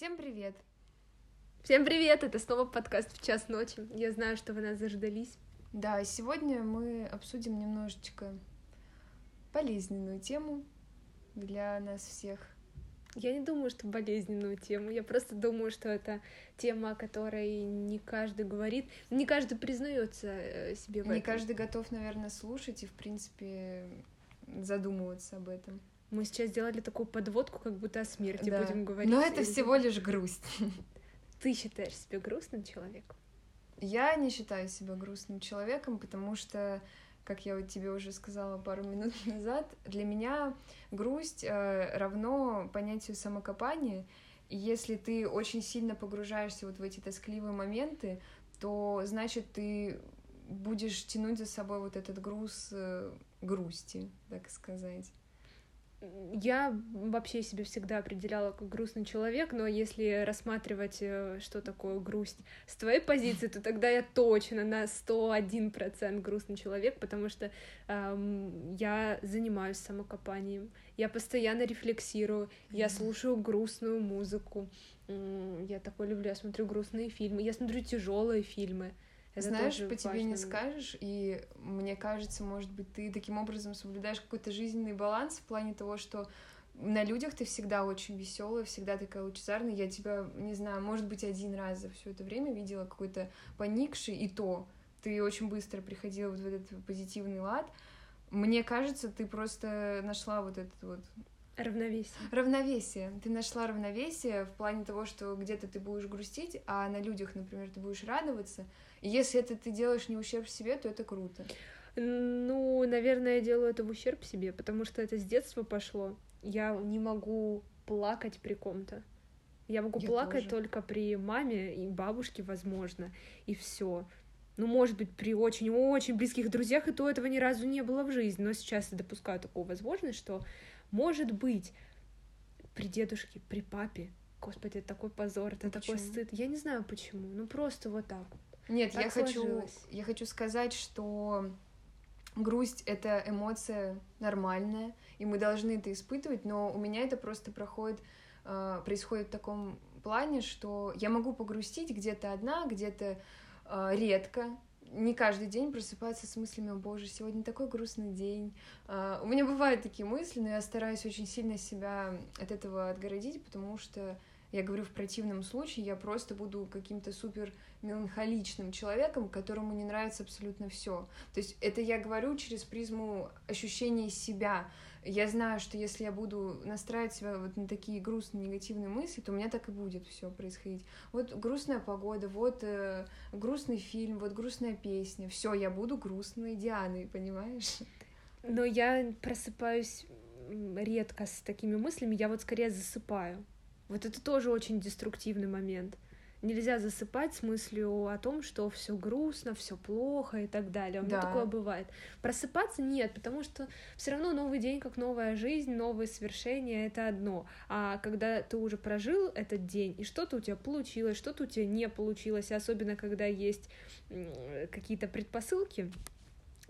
Всем привет! Всем привет! Это снова подкаст в час ночи. Я знаю, что вы нас заждались. Да, сегодня мы обсудим немножечко болезненную тему для нас всех. Я не думаю, что болезненную тему. Я просто думаю, что это тема, о которой не каждый говорит, не каждый признается э, себе в Не этом. каждый готов, наверное, слушать и, в принципе, задумываться об этом. Мы сейчас сделали такую подводку, как будто о смерти Да. будем говорить. Но это всего лишь грусть. Ты считаешь себя грустным человеком? Я не считаю себя грустным человеком, потому что, как я вот тебе уже сказала пару минут назад, для меня грусть э, равно понятию самокопания. И если ты очень сильно погружаешься вот в эти тоскливые моменты, то значит ты будешь тянуть за собой вот этот груз э, грусти, так сказать. Я вообще себя всегда определяла как грустный человек, но если рассматривать, э, что такое грусть с твоей позиции, то тогда я точно на 101% грустный человек, потому что эм, я занимаюсь самокопанием, я постоянно рефлексирую, я слушаю грустную музыку, я такое люблю, я смотрю грустные фильмы, я смотрю тяжелые фильмы. Знаешь, по тебе не скажешь, и мне кажется, может быть, ты таким образом соблюдаешь какой-то жизненный баланс в плане того, что на людях ты всегда очень веселая, всегда такая лучезарная. Я тебя, не знаю, может быть, один раз за все это время видела какой-то поникший, и то ты очень быстро приходила вот в этот позитивный лад. Мне кажется, ты просто нашла вот этот вот Равновесие. равновесие. Ты нашла равновесие в плане того, что где-то ты будешь грустить, а на людях, например, ты будешь радоваться. И если это ты делаешь не ущерб себе, то это круто. Ну, наверное, я делаю это в ущерб себе, потому что это с детства пошло. Я не могу плакать при ком-то. Я могу Я плакать тоже. только при маме и бабушке, возможно, и все. Ну, может быть, при очень-очень близких друзьях, и то этого ни разу не было в жизни. Но сейчас я допускаю такую возможность, что, может быть, при дедушке, при папе, господи, это такой позор, это Ну, такой почему? стыд. Я не знаю почему, ну просто вот так. Нет, Так я хочу, сложилось. я хочу сказать, что грусть — это эмоция нормальная, и мы должны это испытывать, но у меня это просто проходит, э, происходит в таком плане, что я могу погрустить где-то одна, где-то э, редко, не каждый день просыпаться с мыслями, о боже, сегодня такой грустный день. А, У меня бывают такие мысли, но я стараюсь очень сильно себя от этого отгородить, потому что я говорю, в противном случае я просто буду каким-то супер меланхоличным человеком, которому не нравится абсолютно все. То есть это я говорю через призму ощущения себя. Я знаю, что если я буду настраивать себя вот на такие грустные, негативные мысли, то у меня так и будет все происходить. Вот грустная погода, вот э, грустный фильм, вот грустная песня. Все, я буду грустной Дианой, понимаешь? Но я просыпаюсь редко с такими мыслями, я вот скорее засыпаю. Вот это тоже очень деструктивный момент. Нельзя засыпать с мыслью о том, что все грустно, все плохо и так далее. У меня Да. такое бывает. Просыпаться нет, потому что все равно новый день, как новая жизнь, новые свершения это одно. А когда ты уже прожил этот день, и что-то у тебя получилось, что-то у тебя не получилось, и особенно когда есть какие-то предпосылки,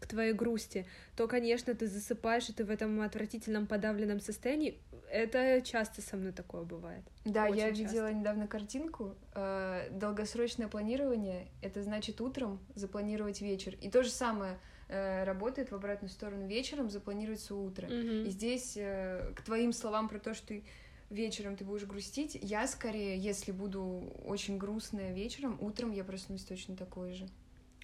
к твоей грусти, то, конечно, ты засыпаешь, и ты в этом отвратительном подавленном состоянии. Это часто со мной такое бывает. Да, я Очень видела часто. недавно картинку. э, долгосрочное планирование — это значит утром запланировать вечер. И то же самое э, работает в обратную сторону вечером запланировать свое утро. Мгм. И здесь э, к твоим словам про то, что ты вечером ты будешь грустить, я скорее, если буду очень грустная вечером, утром я проснусь точно такой же.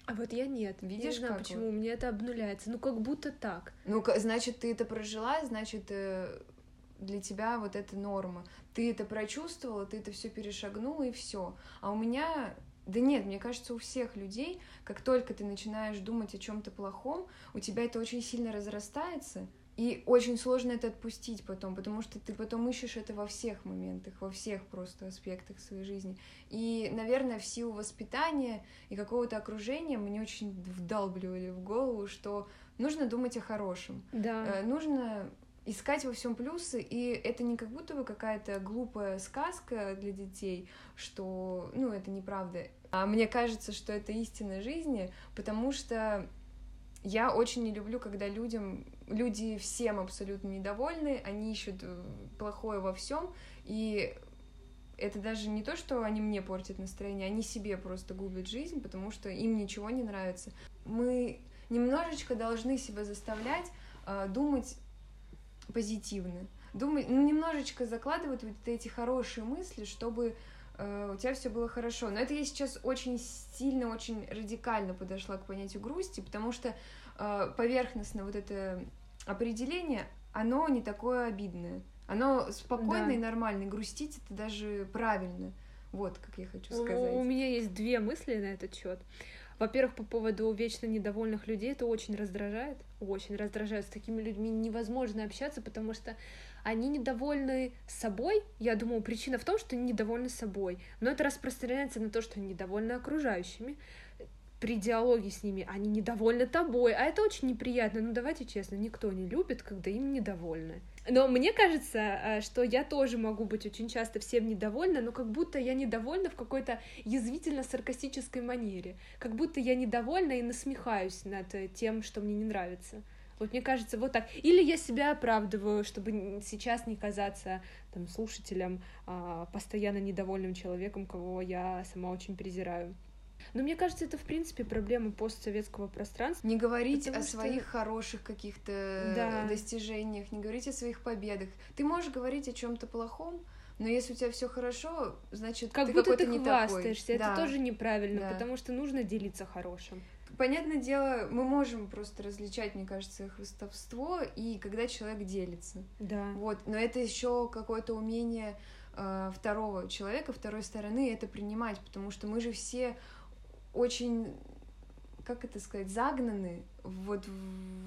А вот я нет. я не Видишь, знаю, почему вот? меня это обнуляется. Ну, как будто так. Ну, значит, ты это прожила, значит, э, для тебя вот это норма. Ты это прочувствовала, ты это все перешагнула, и все. А у меня. Да нет, мне кажется, у всех людей, как только ты начинаешь думать о чем-то плохом, у тебя это очень сильно разрастается, и очень сложно это отпустить потом, потому что ты потом ищешь это во всех моментах, во всех просто аспектах своей жизни. И, наверное, в силу воспитания и какого-то окружения мне очень вдалбливали в голову, что нужно думать о хорошем. Да. Э, нужно искать во всем плюсы, и это не как будто бы какая-то глупая сказка для детей, что, ну, это неправда. А мне кажется, что это истина жизни, потому что я очень не люблю, когда людям, люди всем абсолютно недовольны, они ищут э, плохое во всем, и это даже не то, что они мне портят настроение, они себе просто губят жизнь, потому что им ничего не нравится. Мы немножечко должны себя заставлять э, думать позитивно, думать, ну, немножечко закладывать вот эти хорошие мысли, чтобы э, у тебя все было хорошо. Но это я сейчас очень сильно, очень радикально подошла к понятию грусти, потому что э, поверхностно вот это определение, оно не такое обидное. Оно спокойно да. и нормально. грустить это даже правильно. Вот, как я хочу сказать. У, у меня есть две мысли на этот счет. Во-первых, по поводу вечно недовольных людей, это очень раздражает, очень раздражает. С такими людьми невозможно общаться, потому что они недовольны собой. Я думаю, причина в том, что они недовольны собой. Но это распространяется на то, что они недовольны окружающими при диалоге с ними они недовольны тобой, а это очень неприятно. Ну давайте честно, никто не любит, когда им недовольны. Но мне кажется, э, что я тоже могу быть очень часто всем недовольна, но как будто я недовольна в какой-то язвительно-саркастической манере. Как будто я недовольна и насмехаюсь над тем, что мне не нравится. Вот мне кажется, вот так. Или я себя оправдываю, чтобы сейчас не казаться там, слушателем, а, постоянно недовольным человеком, кого я сама очень презираю. Но мне кажется, это в принципе проблема постсоветского пространства. Не говорить о что... своих хороших каких-то да. достижениях, не говорить о своих победах. Ты можешь говорить о чем-то плохом, но если у тебя все хорошо, значит как ты будто ты не хвастаешься. Такой. Это да. тоже неправильно, да. потому что нужно делиться хорошим. Понятное дело, мы можем просто различать, мне кажется, хвостовство и когда человек делится. Да. Вот, но это еще какое-то умение э, второго человека, второй стороны это принимать, потому что мы же все очень, как это сказать, загнаны вот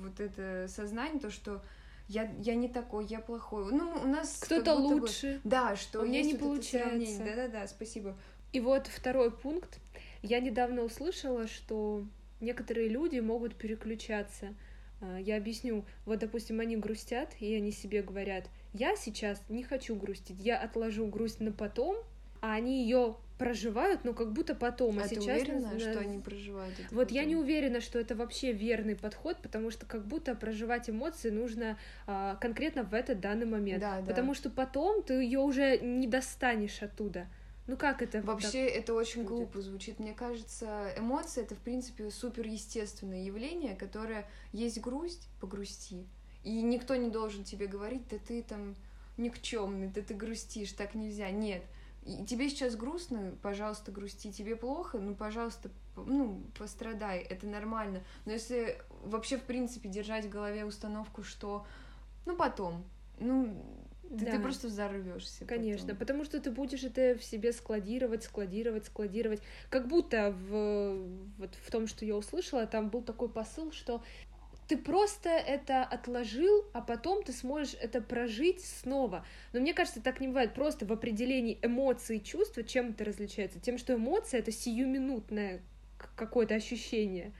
вот это сознание, то, что я, я не такой, я плохой. Ну, у нас кто-то лучше. Бы, да, что у меня не вот получается. Да-да-да, спасибо. И вот второй пункт. Я недавно услышала, что некоторые люди могут переключаться. А, я объясню. Вот, допустим, они грустят, и они себе говорят, я сейчас не хочу грустить, я отложу грусть на потом, а они ее проживают, но как будто потом. А, а ты сейчас уверена, что они проживают это Вот потом? я не уверена, что это вообще верный подход, потому что как будто проживать эмоции нужно а, конкретно в этот данный момент. Да, потому да. что потом ты ее уже не достанешь оттуда. Ну как это? Вообще так это очень будет? глупо звучит. Мне кажется, эмоции это в принципе супер естественное явление, которое есть грусть, погрусти. И никто не должен тебе говорить, да ты там никчемный, да ты грустишь, так нельзя. Нет и тебе сейчас грустно, пожалуйста, грусти. Тебе плохо, ну, пожалуйста, ну, пострадай, это нормально. Но если вообще, в принципе, держать в голове установку, что, ну, потом, ну, ты, да. ты просто взорвешься. Конечно, потом. потому что ты будешь это в себе складировать, складировать, складировать. Как будто в, вот в том, что я услышала, там был такой посыл, что ты просто это отложил, а потом ты сможешь это прожить снова. Но мне кажется, так не бывает. Просто в определении эмоций и чувства чем это различается? Тем, что эмоция — это сиюминутное какое-то ощущение.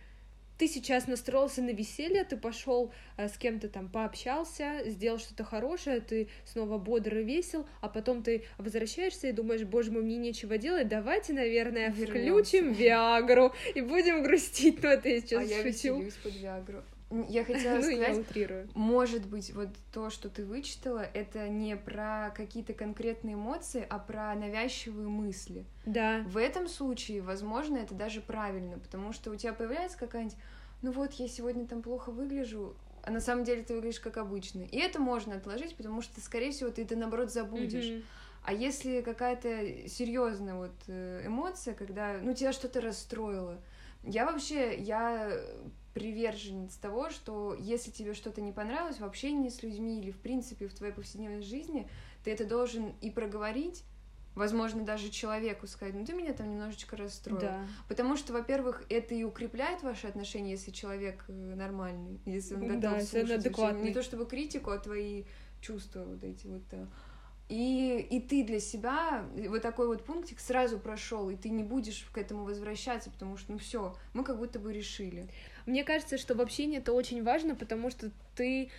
Ты сейчас настроился на веселье, ты пошел э, с кем-то там пообщался, сделал что-то хорошее, ты снова бодр и весел, а потом ты возвращаешься и думаешь, боже мой, мне нечего делать, давайте, наверное, Вернемся. включим Виагру и будем грустить. Ну, это я сейчас а шучу. я под Виагру. Я хотела ну, сказать, я утрирую. может быть, вот то, что ты вычитала, это не про какие-то конкретные эмоции, а про навязчивые мысли. Да. В этом случае, возможно, это даже правильно, потому что у тебя появляется какая-нибудь, ну вот, я сегодня там плохо выгляжу, а на самом деле ты выглядишь как обычно. И это можно отложить, потому что, скорее всего, ты это, наоборот, забудешь. Mm-hmm. А если какая-то серьезная вот э, эмоция, когда, ну, тебя что-то расстроило, я вообще, я приверженец того, что если тебе что-то не понравилось в общении с людьми или в принципе в твоей повседневной жизни, ты это должен и проговорить, возможно, даже человеку сказать, ну ты меня там немножечко расстроил. Да. Потому что, во-первых, это и укрепляет ваши отношения, если человек э, нормальный, если он готов да, слушать. Не то чтобы критику, а твои чувства вот эти вот и, и ты для себя вот такой вот пунктик сразу прошел, и ты не будешь к этому возвращаться, потому что, ну все, мы как будто бы решили. Мне кажется, что в общении это очень важно, потому что ты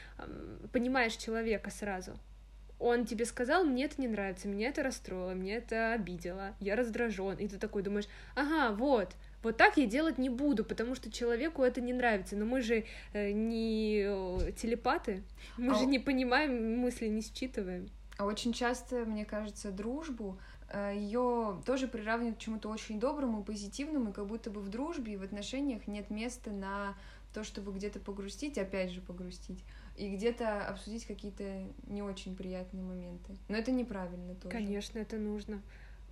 понимаешь человека сразу. Он тебе сказал, мне это не нравится, меня это расстроило, мне это обидело, я раздражен, и ты такой думаешь, ага, вот, вот так я делать не буду, потому что человеку это не нравится. Но мы же э, не телепаты, мы а... же не понимаем мысли, не считываем. А очень часто, мне кажется, дружбу э, ее тоже приравнивают к чему-то очень доброму, позитивному, и как будто бы в дружбе и в отношениях нет места на то, чтобы где-то погрустить, опять же погрустить, и где-то обсудить какие-то не очень приятные моменты. Но это неправильно тоже. Конечно, это нужно.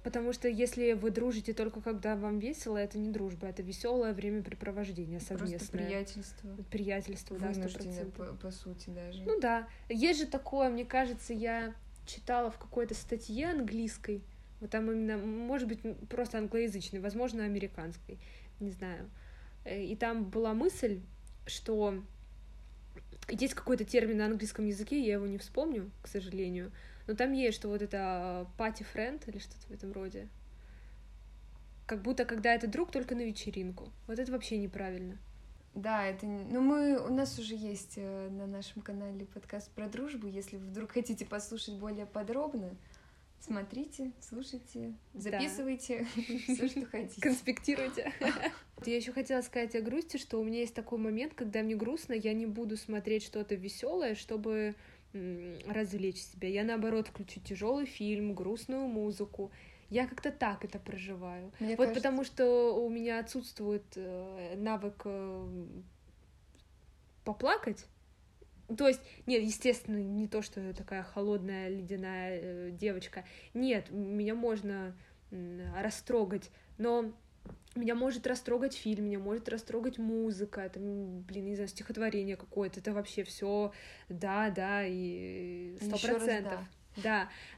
Потому что если вы дружите только когда вам весело, это не дружба, это веселое времяпрепровождение совместное. Просто приятельство. Приятельство, да, сто по, по сути даже. Ну да. Есть же такое, мне кажется, я читала в какой-то статье английской, вот там именно, может быть, просто англоязычной, возможно, американской, не знаю. Э, и там была мысль, что есть какой-то термин на английском языке, я его не вспомню, к сожалению, но там есть, что вот это party friend или что-то в этом роде. Как будто когда это друг только на вечеринку. Вот это вообще неправильно. Да, это... Ну, мы... У нас уже есть э, на нашем канале подкаст про дружбу. Если вы вдруг хотите послушать более подробно, смотрите, слушайте, записывайте все, что хотите. Конспектируйте. Я еще хотела сказать о грусти, что у меня есть такой момент, когда мне грустно, я не буду смотреть что-то веселое, чтобы развлечь себя. Я наоборот включу тяжелый фильм, грустную музыку. Я как-то так это проживаю. Мне вот кажется... потому что у меня отсутствует э, навык э, поплакать. То есть, нет, естественно, не то, что я такая холодная, ледяная э, девочка. Нет, меня можно растрогать, но меня может растрогать фильм, меня может растрогать музыка, это, блин, не знаю, стихотворение какое-то, это вообще все, да, да, и сто процентов. Да,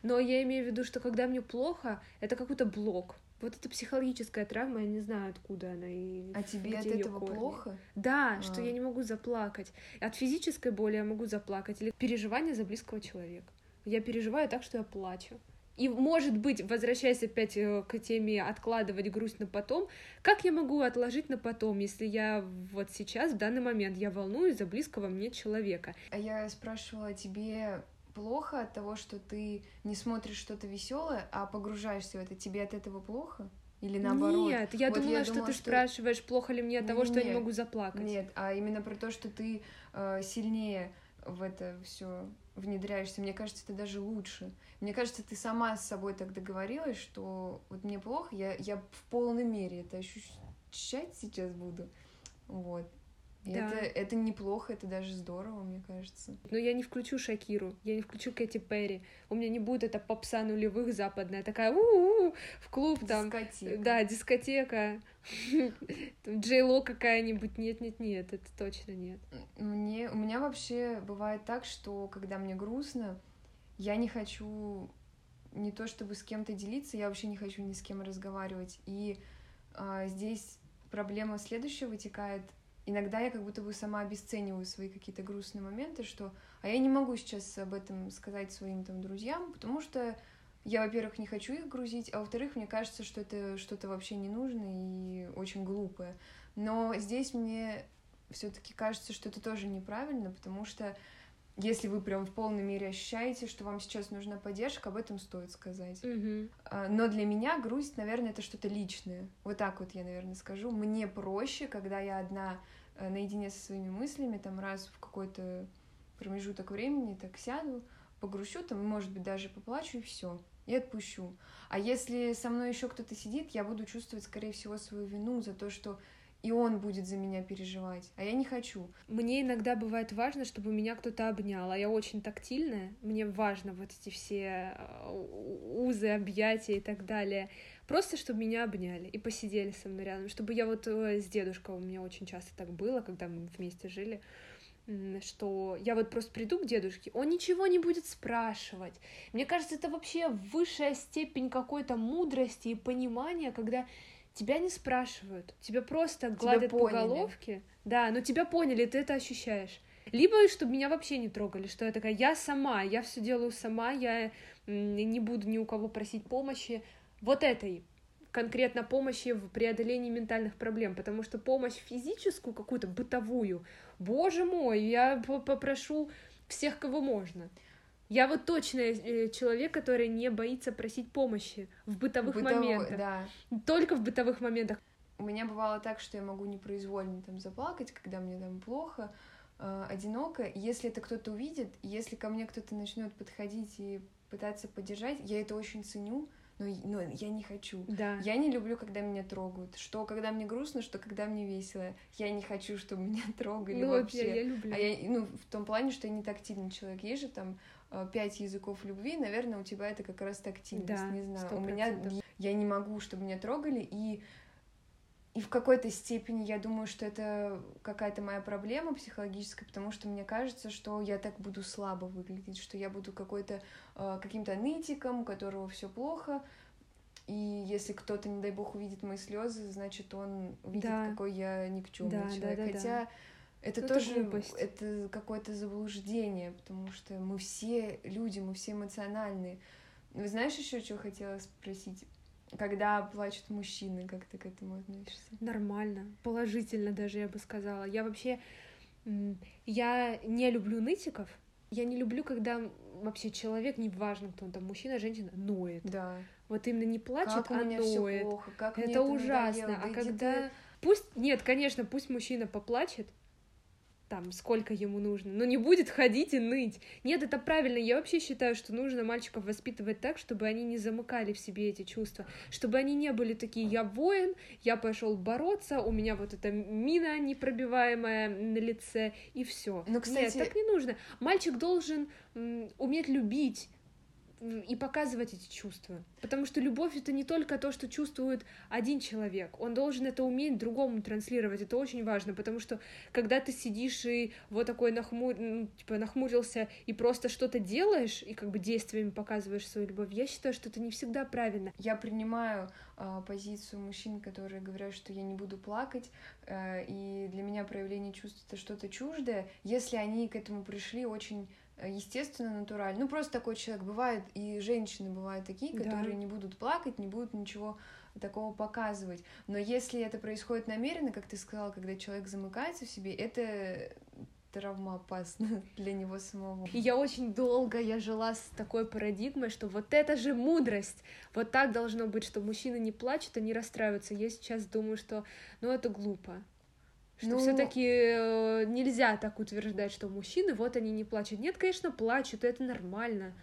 но я имею в виду, что когда мне плохо, это какой-то блок. Вот это психологическая травма, я не знаю, откуда она и. А тебе от этого корни. плохо? Да, а. что я не могу заплакать. От физической боли я могу заплакать или переживания за близкого человека. Я переживаю так, что я плачу. И, может быть, возвращаясь опять э, к теме откладывать грусть на потом, как я могу отложить на потом, если я вот сейчас, в данный момент, я волнуюсь за близкого мне человека? А я спрашивала тебе плохо от того, что ты не смотришь что-то веселое, а погружаешься в это. Тебе от этого плохо? Или наоборот? Нет, я вот думала, я что думала, ты что... спрашиваешь, плохо ли мне от того, нет, что я не могу заплакать. Нет, а именно про то, что ты э, сильнее в это все внедряешься. Мне кажется, это даже лучше. Мне кажется, ты сама с собой так договорилась, что вот мне плохо, я, я в полной мере это ощущать сейчас буду. Вот. И да. это, это неплохо, это даже здорово, мне кажется. Но я не включу Шакиру, я не включу Кэти Перри. У меня не будет эта попса нулевых западная, такая у-у-у, в клуб там. Дискотека. Да, дискотека. Джейло какая-нибудь. Нет, нет, нет, это точно нет. Мне, у меня вообще бывает так, что когда мне грустно, я не хочу не то чтобы с кем-то делиться, я вообще не хочу ни с кем разговаривать. И а, здесь проблема следующая вытекает — иногда я как будто бы сама обесцениваю свои какие-то грустные моменты, что а я не могу сейчас об этом сказать своим там друзьям, потому что я, во-первых, не хочу их грузить, а во-вторых, мне кажется, что это что-то вообще не нужно и очень глупое. Но здесь мне все-таки кажется, что это тоже неправильно, потому что если вы прям в полной мере ощущаете, что вам сейчас нужна поддержка, об этом стоит сказать. Mm-hmm. Но для меня грусть, наверное, это что-то личное. Вот так вот я, наверное, скажу. Мне проще, когда я одна э, наедине со своими мыслями, там раз в какой-то промежуток времени так сяду, погрущу, там, может быть, даже поплачу и все, и отпущу. А если со мной еще кто-то сидит, я буду чувствовать, скорее всего, свою вину за то, что и он будет за меня переживать, а я не хочу. Мне иногда бывает важно, чтобы меня кто-то обнял, а я очень тактильная, мне важно вот эти все э, узы, объятия и так далее. Просто, чтобы меня обняли и посидели со мной рядом, чтобы я вот э, с дедушкой, у меня очень часто так было, когда мы вместе жили, что я вот просто приду к дедушке, он ничего не будет спрашивать. Мне кажется, это вообще высшая степень какой-то мудрости и понимания, когда тебя не спрашивают, тебя просто гладят тебя по головке. Да, но тебя поняли, ты это ощущаешь. Либо чтобы меня вообще не трогали, что я такая, я сама, я все делаю сама, я не буду ни у кого просить помощи. Вот этой конкретно помощи в преодолении ментальных проблем, потому что помощь физическую, какую-то бытовую, боже мой, я попрошу всех, кого можно. Я вот точно э, человек, который не боится просить помощи в бытовых Бытово, моментах. Да. Только в бытовых моментах. У меня бывало так, что я могу непроизвольно там заплакать, когда мне там плохо, э, одиноко. Если это кто-то увидит, если ко мне кто-то начнет подходить и пытаться поддержать, я это очень ценю, но, но я не хочу. Да. Я не люблю, когда меня трогают. Что когда мне грустно, что когда мне весело. Я не хочу, чтобы меня трогали Ну, вообще. я, я люблю. А я, ну, в том плане, что я не тактильный человек. Есть же там пять языков любви, наверное, у тебя это как раз тактильность, Да, не знаю. сто У меня я не могу, чтобы меня трогали, и и в какой-то степени я думаю, что это какая-то моя проблема психологическая, потому что мне кажется, что я так буду слабо выглядеть, что я буду какой-то э, каким-то нытиком, у которого все плохо. И если кто-то, не дай бог, увидит мои слезы, значит, он увидит, Да. какой я никчемный Да, да, человек. да, да. Хотя это Ну, это тоже глупость. это какое-то заблуждение, потому что мы все люди, мы все эмоциональные. Вы знаешь еще, что хотела спросить? Когда плачут мужчины, как ты к этому относишься? Нормально, положительно даже, я бы сказала. Я вообще, я не люблю нытиков. Я не люблю, когда вообще человек, неважно, кто он там, мужчина, женщина, ноет. Да. Вот именно не плачет, как у а меня все ноет. плохо, как мне Это ужасно. надоело. А когда... ты- Пусть, нет, конечно, пусть мужчина поплачет, там, сколько ему нужно, но не будет ходить и ныть. Нет, это правильно. Я вообще считаю, что нужно мальчиков воспитывать так, чтобы они не замыкали в себе эти чувства, чтобы они не были такие, я воин, я пошел бороться, у меня вот эта мина непробиваемая на лице, и все. Ну, кстати- Нет, так не нужно. Мальчик должен уметь любить, и показывать эти чувства. Потому что любовь это не только то, что чувствует один человек. Он должен это уметь другому транслировать. Это очень важно, потому что когда ты сидишь и вот такой нахмур... ну, типа, нахмурился и просто что-то делаешь, и как бы действиями показываешь свою любовь, я считаю, что это не всегда правильно. Я принимаю позицию мужчин, которые говорят, что я не буду плакать, э, и для меня проявление чувств это что-то чуждое, если они к этому пришли очень э, естественно, натурально. Ну, просто такой человек бывает, и женщины бывают такие, Да. которые не будут плакать, не будут ничего такого показывать. Но если это происходит намеренно, как ты сказала, когда человек замыкается в себе, это травмоопасно для него самого. И я очень долго я жила с такой парадигмой, что вот это же мудрость, вот так должно быть, что мужчины не плачут, они расстраиваются. Я сейчас думаю, что, ну, это глупо. Что Ну- все-таки нельзя так утверждать, что мужчины, вот они не плачут. Нет, конечно, плачут, и это нормально.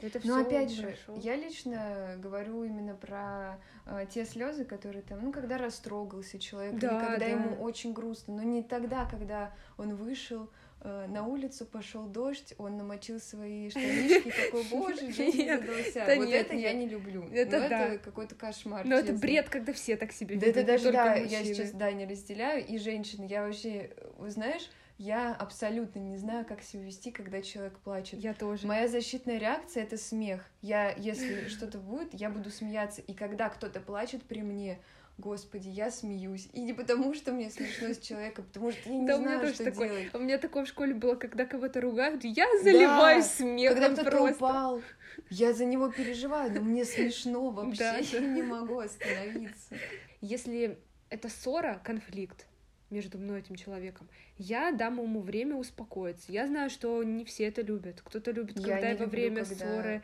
Это Но опять же, я лично говорю именно про э, те слезы, которые там, ну, когда растрогался человек, Да, или когда да. ему очень грустно, но не тогда, когда он вышел э, на улицу, пошел дождь, он намочил свои штанишки, такой, боже, Нет, задался. да Вот это я не люблю. Это да. это какой-то кошмар. Но это бред, когда все так себя Да ведут, это не даже, да, я сейчас, да, не разделяю. И женщины, я вообще, вы знаешь, я абсолютно не знаю, как себя вести, когда человек плачет. Я тоже. Моя защитная реакция это смех. Я, если что-то будет, я буду смеяться. И когда кто-то плачет при мне, господи, я смеюсь. И не потому, что мне смешно с человеком, потому что я не Да, знаю, что такое. делать. У меня такое в школе было, когда кого-то ругают, я заливаюсь смехом Когда кто-то просто. упал, я за него переживаю, но мне смешно вообще, Да, я да. не могу остановиться. Если это ссора, конфликт между мной и этим человеком, я дам ему время успокоиться. Я знаю, что не все это любят. Кто-то любит, Я когда не и во люблю, время когда- ссоры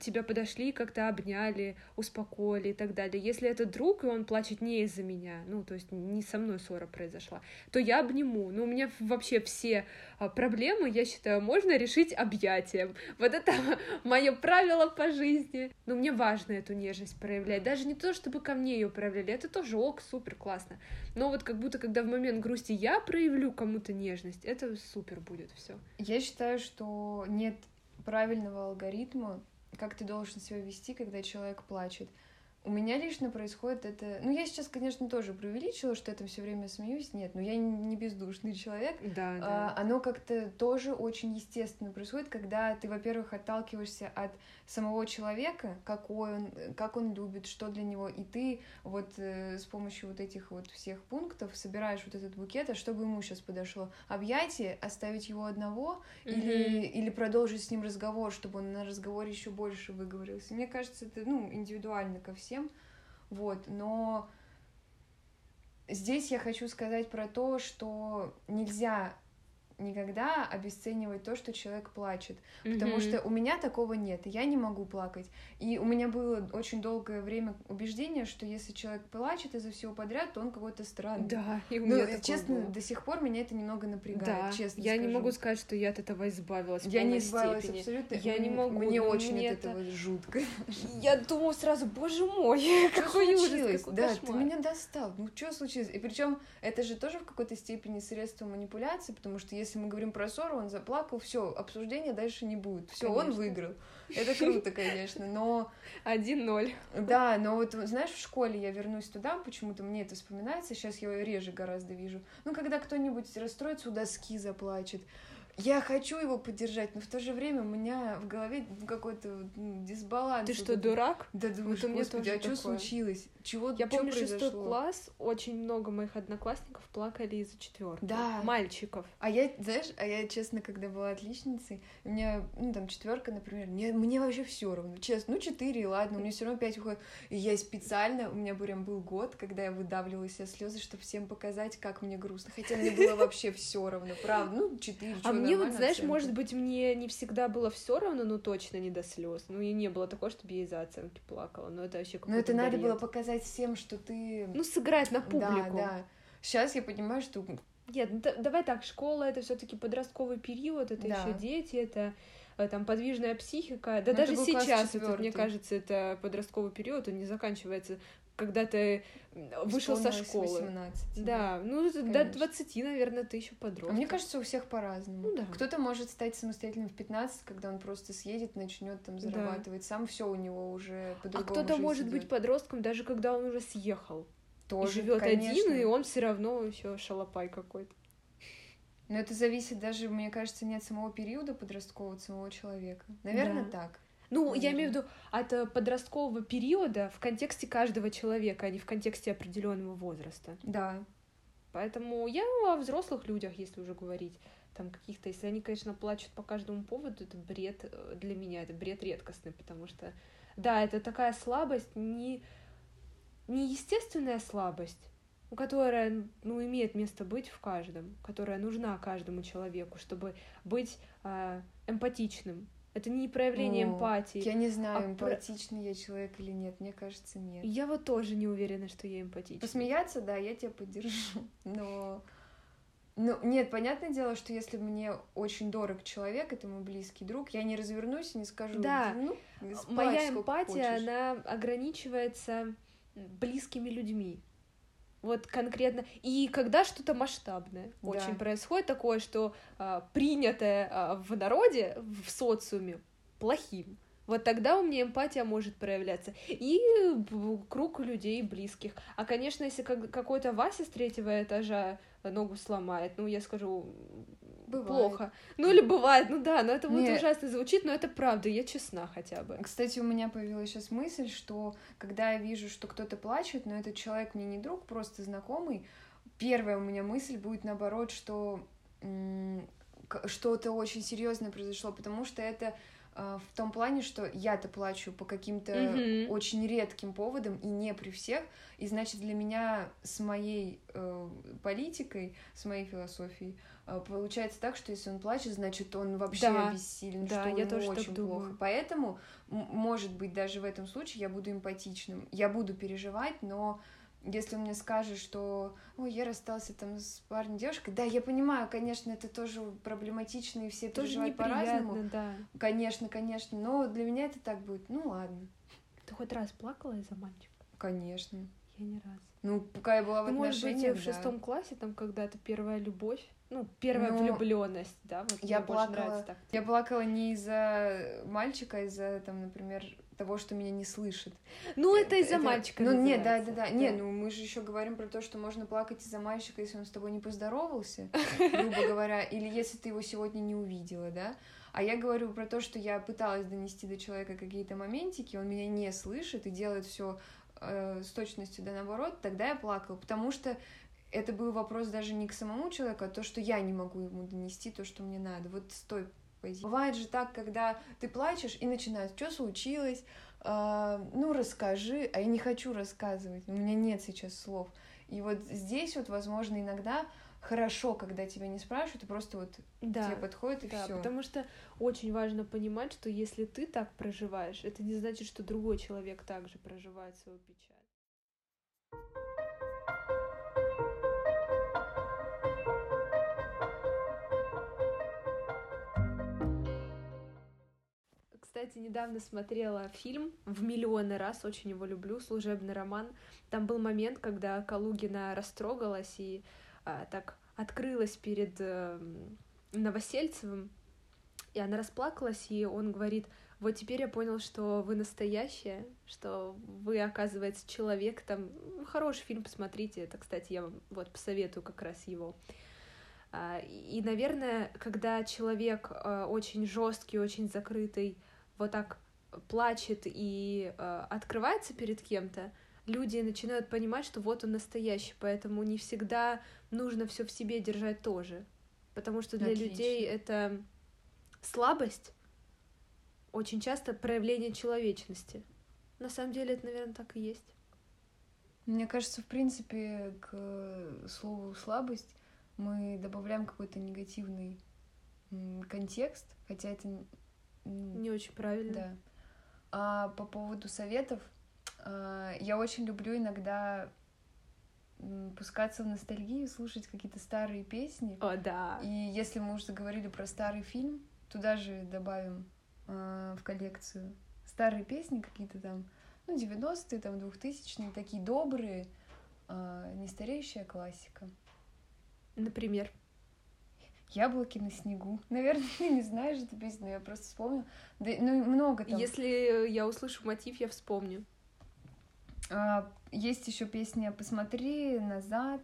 тебя подошли, как-то обняли, успокоили и так далее. Если это друг, и он плачет не из-за меня, ну, то есть не со мной ссора произошла, то я обниму. Но у меня вообще все а, проблемы, я считаю, можно решить объятием. Вот это мое правило по жизни. Но мне важно эту нежность проявлять. Даже не то, чтобы ко мне ее проявляли, это тоже ок, супер, классно. Но вот как будто, когда в момент грусти я проявлю кому-то нежность, это супер будет все. Я считаю, что нет правильного алгоритма, как ты должен себя вести, когда человек плачет. У меня лично происходит это... Ну, я сейчас, конечно, тоже преувеличила, что это все время смеюсь. Нет, но я не бездушный человек. Да, А, оно как-то тоже очень естественно происходит, когда ты, во-первых, отталкиваешься от самого человека, какой он, как он любит, что для него, и ты вот э, с помощью вот этих вот всех пунктов собираешь вот этот букет, а чтобы ему сейчас подошло объятие, оставить его одного или, или продолжить с ним разговор, чтобы он на разговоре еще больше выговорился. Мне кажется, это ну, индивидуально ко всем. Вот, но здесь я хочу сказать про то, что нельзя никогда обесценивать то, что человек плачет, потому что у меня такого нет, и я не могу плакать. И у меня было очень долгое время убеждение, что если человек плачет из-за всего подряд, то он какой-то странный. Да, и у Ну, меня честно, такое было. до сих пор меня это немного напрягает, Да, честно я не скажу. могу сказать, что я от этого избавилась. Я не избавилась степени. абсолютно. Я не М- могу, Мне ну, очень мне от этого жутко. Я думаю сразу, боже мой, Что какой ужас, какой Да, кошмар. ты меня достал. Ну, что случилось? И причем это же тоже в какой-то степени средство манипуляции, потому что если мы говорим про ссору, он заплакал, все, обсуждения дальше не будет. Все, он выиграл. Это круто, конечно. Но 1-0. да, но вот знаешь, в школе я вернусь туда, почему-то мне это вспоминается, сейчас я реже гораздо вижу. Ну, когда кто-нибудь расстроится, у доски заплачет. Я хочу его поддержать, но в то же время у меня в голове какой-то ну, дисбаланс. Ты что, дурак? Да думаешь, Вот у меня господи, а что случилось? Чего, Я чё помню шестой произошло? класс, очень много моих одноклассников плакали из-за четверки. Да. Мальчиков. А я, знаешь, а я, честно, когда была отличницей, у меня, ну, там, четверка, например, мне, мне вообще все равно, честно, ну, четыре, ладно, у меня все равно пять уходит. И я специально, у меня прям был год, когда я выдавливала из себя слезы, чтобы всем показать, как мне грустно. Хотя мне было вообще все равно, правда. Ну, четыре, А чё, мне вот, знаешь, оценка. может быть, мне не всегда было все равно, но точно не до слез. Ну, и не было такого, чтобы я из-за оценки плакала. Но это вообще Но это надо бред. было показать всем, что ты... Ну, сыграть на публику. Да, да. Сейчас я понимаю, что Нет, ну, да- давай так, школа это все-таки подростковый период, это Да. еще дети, это э, там подвижная психика. Да Ну, это даже сейчас, это, мне кажется, это подростковый период, он не заканчивается, когда ты вышел со школы. 18, Да, ну это до Конечно. 20, наверное, ты еще А подросток. мне кажется, у всех по-разному. Ну да. Кто-то может стать самостоятельным в 15, когда он просто съедет, начнет там Да. зарабатывать сам, все у него уже а по-другому. кто-то жизнь может быть идёт. подростком, даже когда он уже съехал. тоже и живет конечно. один, и он все равно еще шалопай какой-то. Но это зависит даже, мне кажется, не от самого периода подросткового, от самого человека. Наверное, Да. так. Ну, я Наверное. имею в виду от э, подросткового периода в контексте каждого человека, а не в контексте определенного возраста. Да. Поэтому я о взрослых людях, если уже говорить, там каких-то, если они, конечно, плачут по каждому поводу, это бред э, для меня, это бред редкостный, потому что, да, это такая слабость, не, не естественная слабость, которая, ну, имеет место быть в каждом, которая нужна каждому человеку, чтобы быть а, эмпатичным. Это не проявление О, эмпатии. Я не знаю, А про- эмпатичный я человек или нет. Мне кажется, нет. Я вот тоже не уверена, что я эмпатична. Посмеяться, да, я тебя поддержу. Но. Ну, нет, понятное дело, что если мне очень дорог человек, это мой близкий друг, я не развернусь и не скажу, Да. ну, спать Моя эмпатия, хочешь». она ограничивается близкими людьми. Вот конкретно. И когда что-то масштабное Да. очень происходит, такое, что а, принятое а, в народе, в социуме, плохим. Вот тогда у меня эмпатия может проявляться. И круг людей близких. А, конечно, если как- какой-то Вася с третьего этажа ногу сломает, ну, я скажу, Бывает. плохо. Ну, или бывает, ну да, но это вот Не. ужасно звучит, но это правда, я честна хотя бы. Кстати, у меня появилась сейчас мысль, что когда я вижу, что кто-то плачет, но этот человек мне не друг, просто знакомый, первая у меня мысль будет наоборот, что что-то очень серьезное произошло, потому что это в том плане, что я-то плачу по каким-то Мгм. очень редким поводам и не при всех, и значит для меня с моей э, политикой, с моей философией э, получается так, что если он плачет, значит он вообще Да. бессилен, Да, что я ему тоже очень плохо. думаю. Поэтому, может быть, даже в этом случае я буду эмпатичным. Я буду переживать, но если он мне скажет, что ой, я расстался там с парнем, девушкой, да, я понимаю, конечно, это тоже проблематично, и все Тоже переживают по-разному. да. Конечно, конечно, но для меня это так будет. Ну ладно, Ты хоть раз плакала из-за мальчика? конечно. Я ни разу. Ну, пока я была в Ну, может быть, в да. шестом классе там когда-то первая любовь, ну, первая Ну, влюбленность, да, вот я мне больше плакала- нравится так. Я плакала не из-за мальчика, а из-за, там, например, того, что меня не слышит. Ну, это из-за мальчика Ну, нет, да, да, да. Не, ну мы же еще говорим про то, что можно плакать из-за мальчика, если он с тобой не поздоровался, грубо говоря, или если ты его сегодня не увидела, да. А я говорю про то, что я пыталась донести до человека какие-то моментики, он меня не слышит и делает все с точностью да наоборот, тогда я плакала, потому что это был вопрос даже не к самому человеку, а то, что я не могу ему донести то, что мне надо. Вот с той позиции. Бывает же так, когда ты плачешь и начинают, что случилось, А, ну расскажи, а я не хочу рассказывать, у меня нет сейчас слов. И вот здесь вот, возможно, иногда хорошо, когда тебя не спрашивают, и просто вот Да. тебе подходит и Да, все. потому что очень важно понимать, что если ты так проживаешь, это не значит, что другой человек также проживает свою печаль. Кстати, недавно смотрела фильм в миллионы раз, очень его люблю, «Служебный роман». Там был момент, когда Калугина растрогалась и а, так открылась перед эм, Новосельцевым, и она расплакалась, и он говорит, вот теперь я понял, что вы настоящая, что вы, оказывается, человек, там, хороший фильм, посмотрите, это, кстати, я вам вот посоветую как раз его. А, И, наверное, когда человек э, очень жесткий, очень закрытый, вот так плачет и э, открывается перед кем-то, люди начинают понимать, что вот он настоящий, поэтому не всегда нужно все в себе держать тоже. Потому что для Отлично. людей это слабость, очень часто проявление человечности. На самом деле это, наверное, так и есть. Мне кажется, в принципе, к слову слабость мы добавляем какой-то негативный контекст, хотя это Не очень правильно. Да. А по поводу советов, а, я очень люблю иногда пускаться в ностальгию, слушать какие-то старые песни. О, да. И если мы уже заговорили про старый фильм, туда же добавим а, в коллекцию старые песни какие-то там, ну, 90-е, там, 2000-е, такие добрые, а, не стареющая классика. Например. Яблоки на снегу. Наверное, ты не знаешь эту песню, но я просто вспомнила. Да, ну, много там. Если я услышу мотив, я вспомню. А, есть еще песня «Посмотри назад».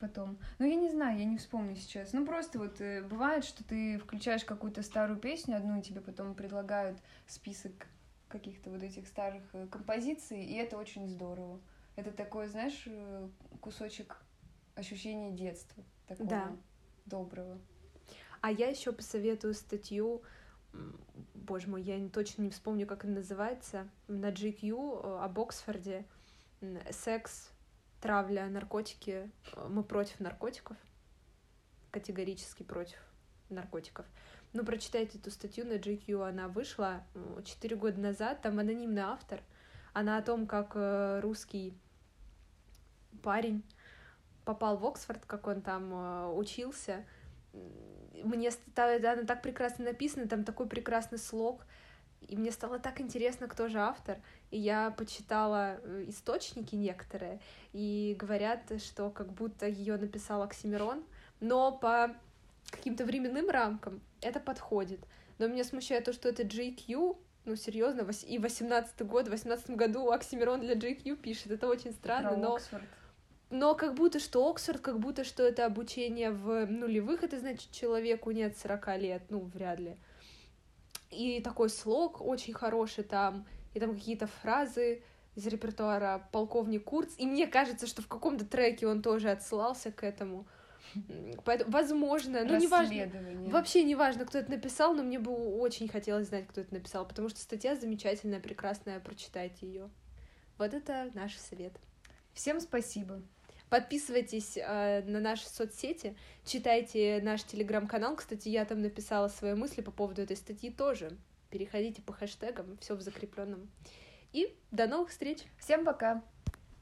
Потом. Ну, я не знаю, я не вспомню сейчас. Ну, просто вот э, бывает, что ты включаешь какую-то старую песню одну, и тебе потом предлагают список каких-то вот этих старых э, композиций, и это очень здорово. Это такой, знаешь, э, кусочек ощущения детства. Такого Да. Доброго. А я еще посоветую статью, боже мой, я точно не вспомню, как она называется, на GQ э, об Оксфорде. Секс, травля, наркотики. Э, Мы против наркотиков. Категорически против наркотиков. Ну, прочитайте эту статью на GQ, она вышла четыре года назад, там анонимный автор. Она о том, как э, русский парень попал в Оксфорд, как он там э, учился. Мне ста- она так прекрасно написана, там такой прекрасный слог. И мне стало так интересно, кто же автор. И я почитала э, источники некоторые, и говорят, что как будто ее написал Оксимирон, но по каким-то временным рамкам это подходит. Но меня смущает то, что это JQ, ну, серьезно, и 18 год, в 18 году Оксимирон для JQ пишет. Это очень странно, Про но... Оксфорд. Но как будто что Оксфорд, как будто что это обучение в нулевых, это значит человеку нет 40 лет, ну, вряд ли. И такой слог очень хороший там, и там какие-то фразы из репертуара полковник Курц, и мне кажется, что в каком-то треке он тоже отсылался к этому. Поэтому, возможно, ну, неважно, Расследование. Вообще не важно, кто это написал, но мне бы очень хотелось знать, кто это написал, потому что статья замечательная, прекрасная, прочитайте ее. Вот это наш совет. Всем спасибо. Подписывайтесь э, на наши соцсети, читайте наш телеграм-канал. Кстати, я там написала свои мысли по поводу этой статьи тоже. Переходите по хэштегам, все в закрепленном. И до новых встреч! Всем пока.